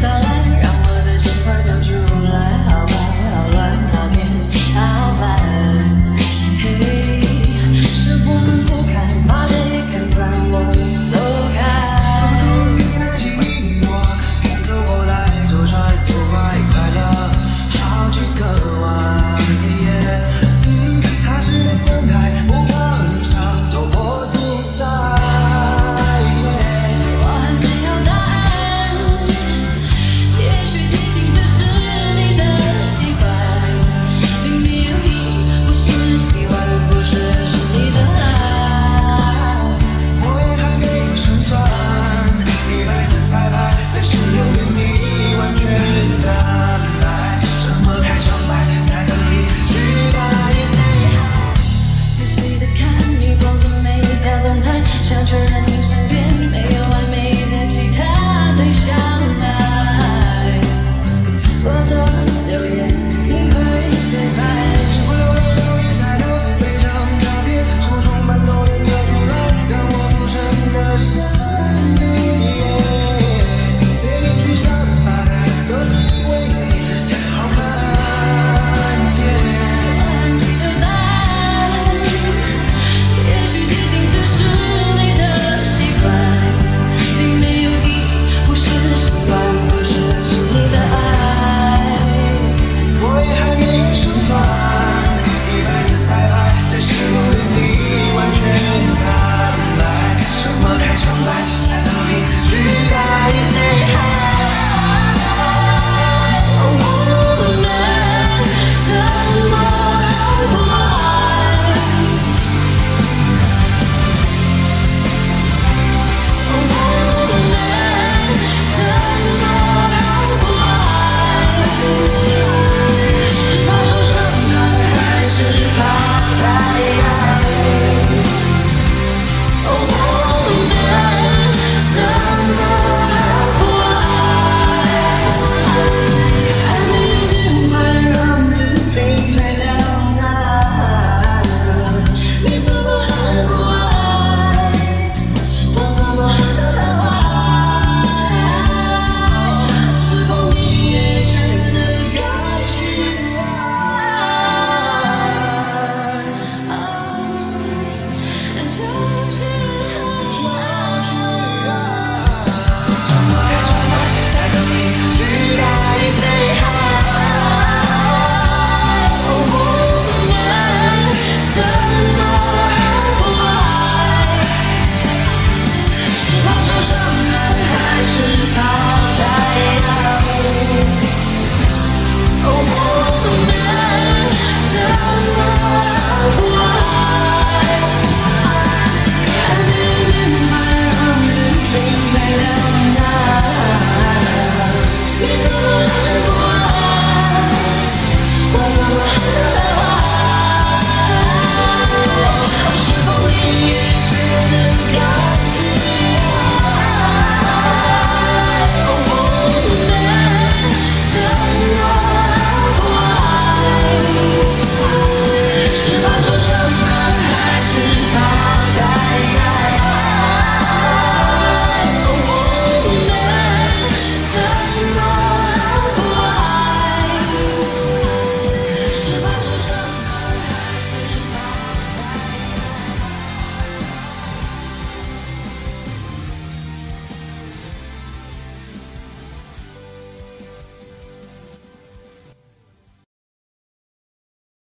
the